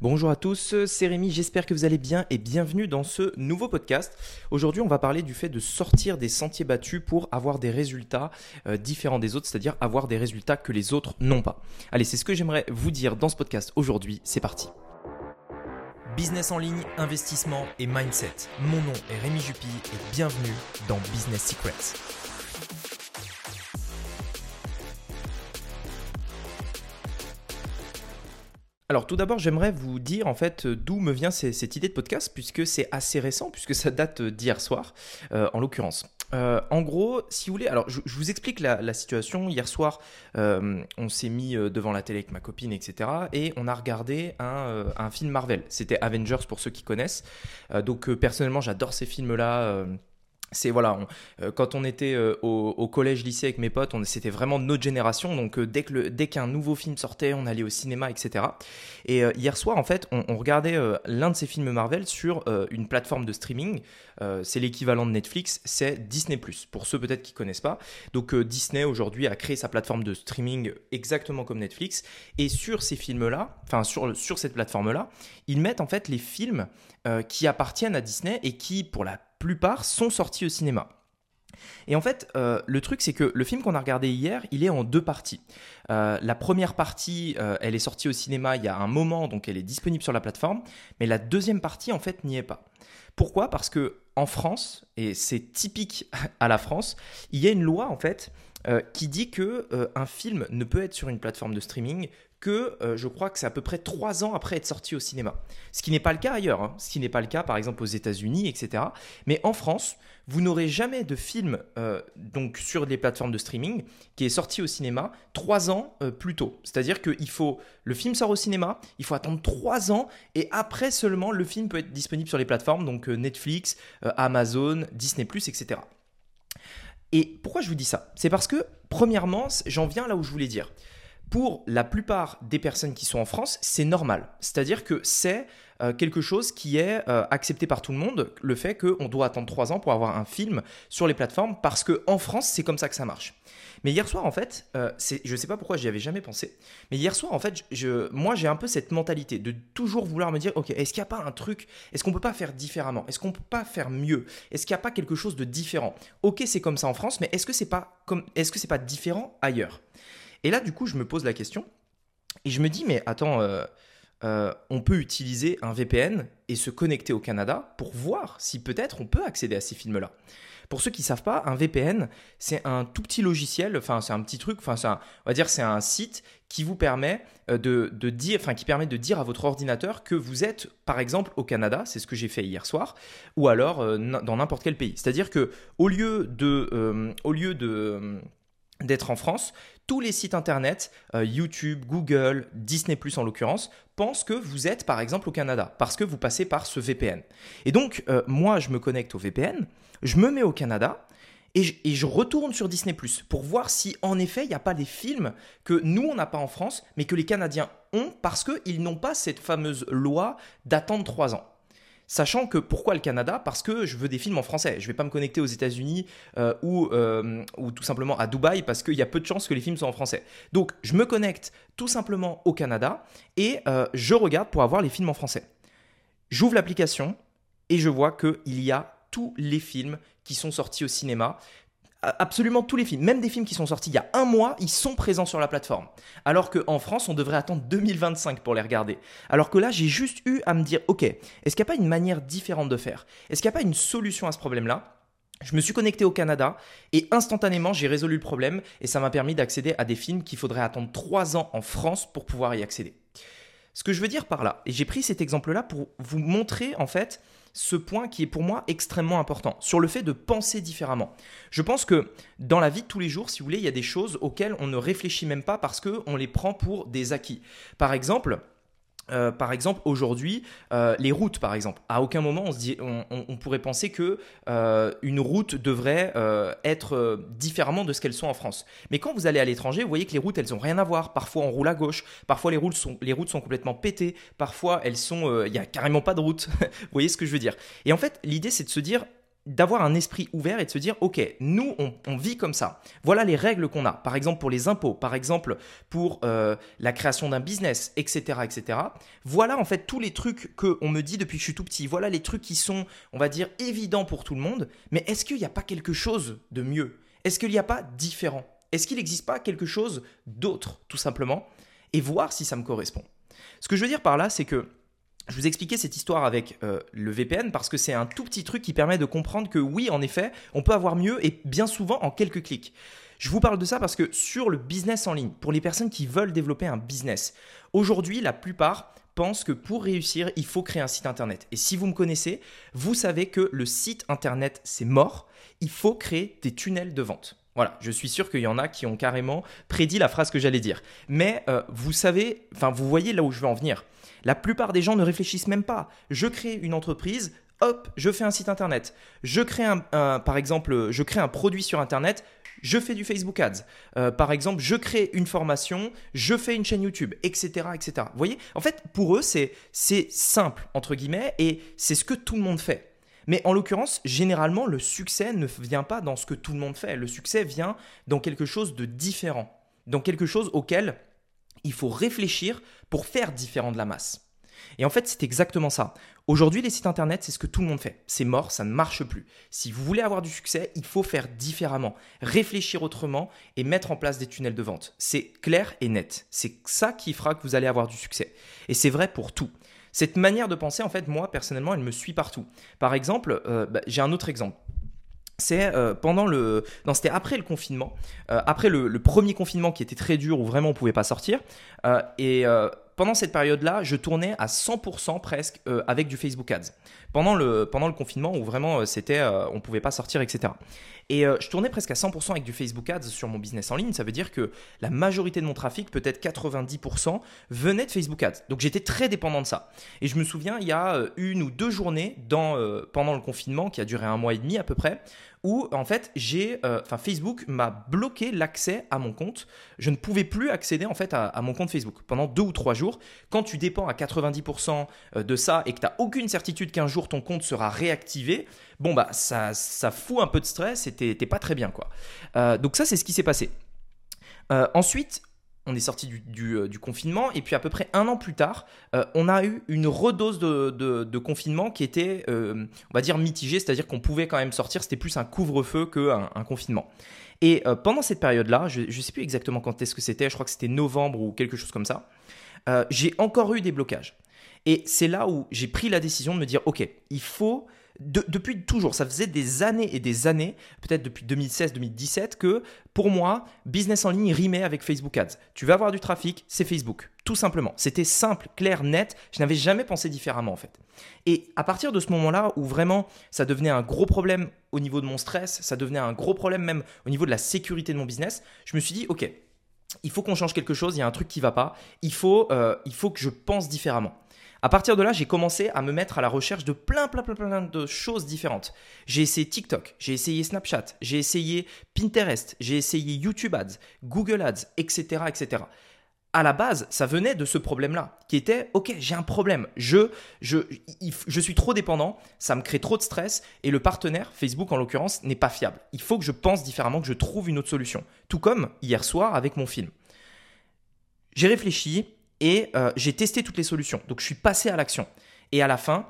Bonjour à tous, c'est Rémi, j'espère que vous allez bien et bienvenue dans ce nouveau podcast. Aujourd'hui on va parler du fait de sortir des sentiers battus pour avoir des résultats euh, différents des autres, c'est-à-dire avoir des résultats que les autres n'ont pas. Allez, c'est ce que j'aimerais vous dire dans ce podcast aujourd'hui, c'est parti. Business en ligne, investissement et mindset. Mon nom est Rémi Jupy et bienvenue dans Business Secrets. Alors tout d'abord, j'aimerais vous dire en fait d'où me vient cette idée de podcast, puisque c'est assez récent, puisque ça date d'hier soir, euh, en l'occurrence. Euh, en gros, si vous voulez, alors je, vous explique la, situation. Hier soir, euh, on s'est mis devant la télé avec ma copine, etc. Et on a regardé un film Marvel. C'était Avengers pour ceux qui connaissent. donc personnellement, j'adore ces films-là c'est voilà, euh, quand on était euh, au, collège, lycée avec mes potes, c'était vraiment notre génération. Donc euh, dès que dès qu'un nouveau film sortait, on allait au cinéma, etc. Et hier soir, en fait, on, regardait l'un de ces films Marvel sur une plateforme de streaming. c'est l'équivalent de Netflix, c'est Disney Pour ceux peut-être qui connaissent pas, donc Disney aujourd'hui a créé sa plateforme de streaming exactement comme Netflix. Et sur ces films-là, enfin sur sur cette plateforme-là, ils mettent en fait les films qui appartiennent à Disney et qui, pour la plupart sont sortis au cinéma. Et en fait, euh, le truc, c'est que le film qu'on a regardé hier, il est en deux parties. Euh, la première partie, euh, elle est sortie au cinéma il y a un moment, donc elle est disponible sur la plateforme. Mais la deuxième partie, en fait, n'y est pas. Pourquoi? Parce que en France, et c'est typique à la France, il y a une loi en fait qui dit que un film ne peut être sur une plateforme de streaming que euh, je crois que c'est à peu près trois ans après être sorti au cinéma. Ce qui n'est pas le cas ailleurs, hein. ce qui n'est pas le cas par exemple aux États-Unis, etc. Mais en France, vous n'aurez jamais de film euh, donc sur les plateformes de streaming qui est sorti au cinéma trois ans euh, plus tôt. C'est-à-dire que il faut le film sort au cinéma, il faut attendre trois ans et après seulement le film peut être disponible sur les plateformes donc Netflix, Amazon, Disney+, etc. Et pourquoi je vous dis ça? C'est parce que premièrement, j'en viens là où je voulais dire pour la plupart des personnes qui sont en France, c'est normal. C'est-à-dire que c'est euh, quelque chose qui est euh, accepté par tout le monde, le fait qu'on doit attendre trois ans pour avoir un film sur les plateformes, parce qu'en France, c'est comme ça que ça marche. Mais hier soir, en fait, euh, je ne sais pas pourquoi j'y avais jamais pensé, mais hier soir, en fait, moi, j'ai un peu cette mentalité de toujours vouloir me dire, ok, est-ce qu'il n'y a pas un truc, est-ce qu'on ne peut pas faire différemment, est-ce qu'on ne peut pas faire mieux, est-ce qu'il n'y a pas quelque chose de différent? Ok, c'est comme ça en France, mais est-ce que c'est est-ce que pas différent ailleurs? Et là, du coup, je me pose la question et je me dis, mais attends, euh, euh, on peut utiliser un VPN et se connecter au Canada pour voir si peut-être on peut accéder à ces films-là. Pour ceux qui ne savent pas, un VPN, c'est un tout petit logiciel, enfin c'est un petit truc, enfin on va dire c'est un site qui vous permet euh, de, dire, enfin qui permet de dire à votre ordinateur que vous êtes par exemple au Canada, c'est ce que j'ai fait hier soir, ou alors dans n'importe quel pays. C'est-à-dire que au lieu de, au lieu de d'être en France, tous les sites internet, euh, YouTube, Google, Disney ⁇ en l'occurrence, pensent que vous êtes par exemple au Canada, parce que vous passez par ce VPN. Et donc, euh, moi, je me connecte au VPN, je me mets au Canada, et je, retourne sur Disney ⁇ pour voir si en effet il n'y a pas des films que nous, on n'a pas en France, mais que les Canadiens ont, parce qu'ils n'ont pas cette fameuse loi d'attendre trois ans. Sachant que pourquoi le Canada? Parce que je veux des films en français. Je ne vais pas me connecter aux États-Unis euh, ou, euh, ou tout simplement à Dubaï parce qu'il y a peu de chances que les films soient en français. Donc je me connecte tout simplement au Canada et euh, je regarde pour avoir les films en français. J'ouvre l'application et je vois qu'il y a tous les films qui sont sortis au cinéma absolument tous les films, même des films qui sont sortis il y a un mois, ils sont présents sur la plateforme. Alors qu'en France, on devrait attendre 2025 pour les regarder. Alors que là, j'ai juste eu à me dire, ok, est-ce qu'il n'y a pas une manière différente de faire? Est-ce qu'il n'y a pas une solution à ce problème-là? Je me suis connecté au Canada et instantanément j'ai résolu le problème et ça m'a permis d'accéder à des films qu'il faudrait attendre 3 ans en France pour pouvoir y accéder. Ce que je veux dire par là, et j'ai pris cet exemple-là pour vous montrer en fait ce point qui est pour moi extrêmement important, sur le fait de penser différemment. Je pense que dans la vie de tous les jours, si vous voulez, il y a des choses auxquelles on ne réfléchit même pas parce qu'on les prend pour des acquis. Par exemple, euh, par exemple, aujourd'hui, euh, les routes, par exemple, à aucun moment on, se dit, on, pourrait penser que euh, une route devrait être différemment de ce qu'elles sont en France. Mais quand vous allez à l'étranger, vous voyez que les routes, elles ont rien à voir. Parfois, on roule à gauche. Parfois, les routes sont, les routes sont complètement pétées. Parfois, elles sont, il y a carrément pas de route. vous voyez ce que je veux dire? Et en fait, l'idée, c'est de se dire, d'avoir un esprit ouvert et de se dire, OK, nous, on, vit comme ça. Voilà les règles qu'on a. Par exemple, pour les impôts, par exemple, pour euh, la création d'un business, etc., etc. Voilà, en fait, tous les trucs qu'on me dit depuis que je suis tout petit. Voilà les trucs qui sont, on va dire, évidents pour tout le monde. Mais est-ce qu'il n'y a pas quelque chose de mieux? Est-ce qu'il n'y a pas différent? Est-ce qu'il n'existe pas quelque chose d'autre, tout simplement? Et voir si ça me correspond. Ce que je veux dire par là, c'est que je vous expliquais cette histoire avec euh, le VPN parce que c'est un tout petit truc qui permet de comprendre que oui, en effet, on peut avoir mieux et bien souvent en quelques clics. Je vous parle de ça parce que sur le business en ligne, pour les personnes qui veulent développer un business, aujourd'hui, la plupart pensent que pour réussir, il faut créer un site internet. Et si vous me connaissez, vous savez que le site internet, c'est mort. Il faut créer des tunnels de vente. Voilà, je suis sûr qu'il y en a qui ont carrément prédit la phrase que j'allais dire. Mais euh, vous savez, enfin, vous voyez là où je veux en venir. La plupart des gens ne réfléchissent même pas. Je crée une entreprise, hop, je fais un site internet. Je crée un, par exemple, je crée un produit sur internet, je fais du Facebook Ads. Euh, par exemple, je crée une formation, je fais une chaîne YouTube, etc., etc. Vous voyez, en fait, pour eux, c'est c'est simple entre guillemets et c'est ce que tout le monde fait. Mais en l'occurrence, généralement, le succès ne vient pas dans ce que tout le monde fait. Le succès vient dans quelque chose de différent, dans quelque chose auquel il faut réfléchir pour faire différent de la masse. Et en fait, c'est exactement ça. Aujourd'hui, les sites internet, c'est ce que tout le monde fait. C'est mort, ça ne marche plus. Si vous voulez avoir du succès, il faut faire différemment, réfléchir autrement et mettre en place des tunnels de vente. C'est clair et net. C'est ça qui fera que vous allez avoir du succès. Et c'est vrai pour tout. Cette manière de penser, en fait, moi, personnellement, elle me suit partout. Par exemple, euh, bah, j'ai un autre exemple c'est euh, pendant le non c'était après le confinement euh, après le, premier confinement qui était très dur où vraiment on pouvait pas sortir et pendant cette période là je tournais à 100% presque avec du Facebook Ads. Pendant le confinement où vraiment c'était on pouvait pas sortir etc et je tournais presque à 100% avec du Facebook Ads sur mon business en ligne. Ça veut dire que la majorité de mon trafic peut-être 90% venait de Facebook Ads. Donc j'étais très dépendant de ça. Et je me souviens il y a une ou deux journées pendant le confinement qui a duré un mois et demi à peu près où en fait j'ai, euh, enfin Facebook m'a bloqué l'accès à mon compte. Je ne pouvais plus accéder en fait à, mon compte Facebook pendant deux ou trois jours. Quand tu dépends à 90% euh, de ça et que tu n'as aucune certitude qu'un jour ton compte sera réactivé, bon bah ça, ça fout un peu de stress et t'es pas très bien quoi. Euh, donc ça c'est ce qui s'est passé. ensuite, on est sorti euh, du, confinement et puis à peu près un an plus tard, euh, on a eu une redose de, confinement qui était, euh, on va dire, mitigée, c'est-à-dire qu'on pouvait quand même sortir, c'était plus un couvre-feu qu'un un confinement. Et pendant cette période-là, je ne sais plus exactement quand est-ce que c'était, je crois que c'était novembre ou quelque chose comme ça, j'ai encore eu des blocages. Et c'est là où j'ai pris la décision de me dire, ok, il faut depuis toujours, ça faisait des années et des années, peut-être depuis 2016-2017, que pour moi, business en ligne rimait avec Facebook Ads. Tu vas avoir du trafic, c'est Facebook, tout simplement. C'était simple, clair, net. Je n'avais jamais pensé différemment en fait. Et à partir de ce moment-là, où vraiment ça devenait un gros problème au niveau de mon stress, ça devenait un gros problème même au niveau de la sécurité de mon business, je me suis dit, ok, il faut qu'on change quelque chose, il y a un truc qui va pas, il faut, euh, il faut que je pense différemment. À partir de là, j'ai commencé à me mettre à la recherche de plein, plein, plein, plein de choses différentes. J'ai essayé TikTok, j'ai essayé Snapchat, j'ai essayé Pinterest, j'ai essayé YouTube Ads, Google Ads, etc., etc. À la base, ça venait de ce problème-là, qui était OK, j'ai un problème, je, je, je suis trop dépendant, ça me crée trop de stress, et le partenaire, Facebook en l'occurrence, n'est pas fiable. Il faut que je pense différemment, que je trouve une autre solution. Tout comme hier soir avec mon film. J'ai réfléchi, et euh, j'ai testé toutes les solutions. Donc je suis passé à l'action. Et à la fin,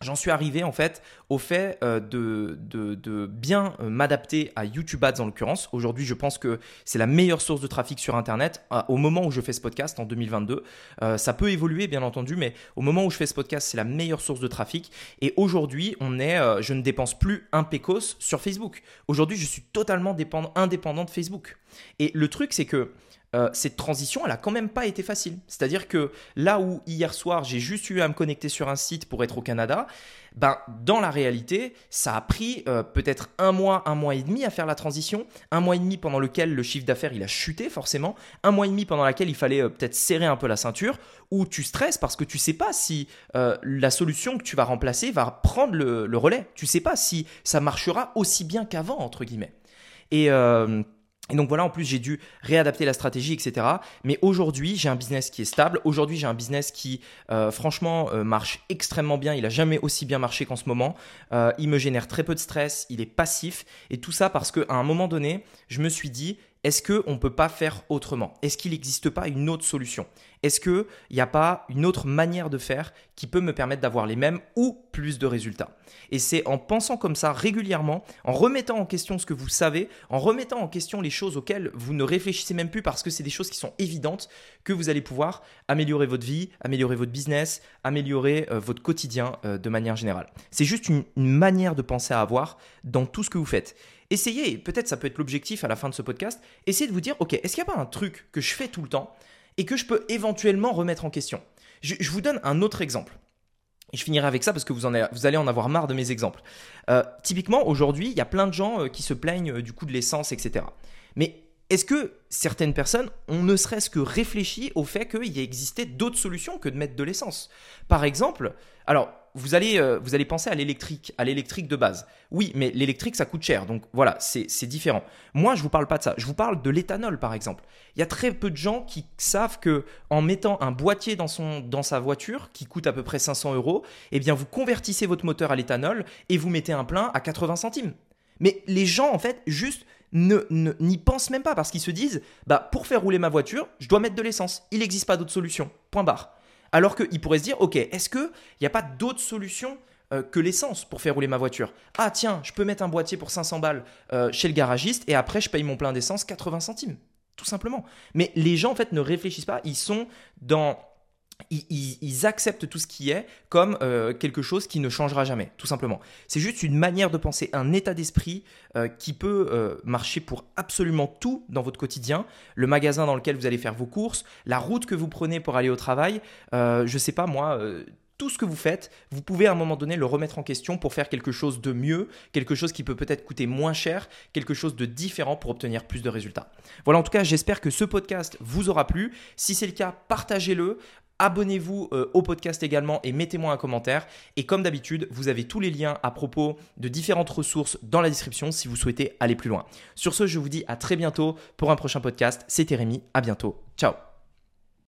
j'en suis arrivé en fait au fait euh, de, de, bien euh, m'adapter à YouTube Ads en l'occurrence. Aujourd'hui, je pense que c'est la meilleure source de trafic sur Internet au moment où je fais ce podcast en 2022. ça peut évoluer bien entendu, mais au moment où je fais ce podcast, c'est la meilleure source de trafic. Et aujourd'hui, on est, je ne dépense plus un pécos sur Facebook. Aujourd'hui, je suis totalement dépendant, indépendant de Facebook. Et le truc, c'est que euh, cette transition, elle a quand même pas été facile. C'est-à-dire que là où hier soir, j'ai juste eu à me connecter sur un site pour être au Canada, ben, dans la réalité, ça a pris euh, peut-être un mois, un mois et demi à faire la transition, un mois et demi pendant lequel le chiffre d'affaires il a chuté forcément, un mois et demi pendant lequel il fallait euh, peut-être serrer un peu la ceinture, où tu stresses parce que tu sais pas si la solution que tu vas remplacer va prendre le, relais. Tu sais pas si ça marchera aussi bien qu'avant entre guillemets. Et Et donc voilà, en plus j'ai dû réadapter la stratégie, etc. Mais aujourd'hui, j'ai un business qui est stable. Aujourd'hui, j'ai un business qui, euh, franchement, euh, marche extrêmement bien. Il a jamais aussi bien marché qu'en ce moment. Euh, il me génère très peu de stress. Il est passif. Et tout ça parce qu'à un moment donné, je me suis dit, est-ce qu'on ne peut pas faire autrement? Est-ce qu'il n'existe pas une autre solution? Est-ce qu'il n'y a pas une autre manière de faire qui peut me permettre d'avoir les mêmes ou plus de résultats? Et c'est en pensant comme ça régulièrement, en remettant en question ce que vous savez, en remettant en question les choses auxquelles vous ne réfléchissez même plus parce que c'est des choses qui sont évidentes, que vous allez pouvoir améliorer votre vie, améliorer votre business, améliorer euh, votre quotidien euh, de manière générale. C'est juste une manière de penser à avoir dans tout ce que vous faites essayez, peut-être ça peut être l'objectif à la fin de ce podcast, essayez de vous dire, ok, est-ce qu'il n'y a pas un truc que je fais tout le temps et que je peux éventuellement remettre en question? Je, vous donne un autre exemple. Je finirai avec ça parce que vous, vous allez en avoir marre de mes exemples. Euh, typiquement, aujourd'hui, il y a plein de gens euh, qui se plaignent euh, du coût de l'essence, etc. Mais est-ce que certaines personnes ont ne serait-ce que réfléchi au fait qu'il y existait d'autres solutions que de mettre de l'essence? Par exemple, alors vous allez, euh, vous allez penser à l'électrique, à l'électrique de base. Oui, mais l'électrique, ça coûte cher. Donc voilà, c'est différent. Moi, je vous parle pas de ça. Je vous parle de l'éthanol, par exemple. Il y a très peu de gens qui savent que en mettant un boîtier dans, son, dans sa voiture, qui coûte à peu près 500 euros, eh bien, vous convertissez votre moteur à l'éthanol et vous mettez un plein à 80 centimes. Mais les gens, en fait, juste ne, n'y pensent même pas parce qu'ils se disent, bah, pour faire rouler ma voiture, je dois mettre de l'essence. Il n'existe pas d'autre solution. Point barre. Alors qu'ils pourraient se dire, ok, est-ce qu'il n'y a pas d'autre solution euh, que l'essence pour faire rouler ma voiture? Ah tiens, je peux mettre un boîtier pour 500 balles euh, chez le garagiste et après je paye mon plein d'essence 80 centimes. Tout simplement. Mais les gens en fait ne réfléchissent pas, ils sont dans ils, acceptent tout ce qui est comme euh, quelque chose qui ne changera jamais, tout simplement. C'est juste une manière de penser, un état d'esprit euh, qui peut euh, marcher pour absolument tout dans votre quotidien. Le magasin dans lequel vous allez faire vos courses, la route que vous prenez pour aller au travail, je sais pas moi tout ce que vous faites, vous pouvez à un moment donné le remettre en question pour faire quelque chose de mieux, quelque chose qui peut peut-être coûter moins cher, quelque chose de différent pour obtenir plus de résultats. Voilà, en tout cas, j'espère que ce podcast vous aura plu. Si c'est le cas, partagez-le. Abonnez-vous euh, au podcast également et mettez-moi un commentaire. Et comme d'habitude, vous avez tous les liens à propos de différentes ressources dans la description si vous souhaitez aller plus loin. Sur ce, je vous dis à très bientôt pour un prochain podcast. C'était Rémi, à bientôt. Ciao